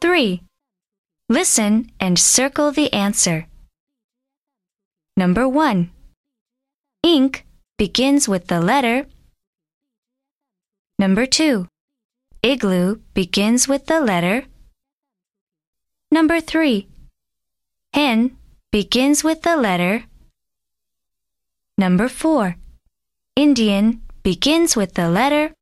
3. Listen and circle the answer. Number 1. Ink begins with the letter. Number 2. Igloo begins with the letter. Number 3. Hen begins with the letter. Number 4. Indian begins with the letter.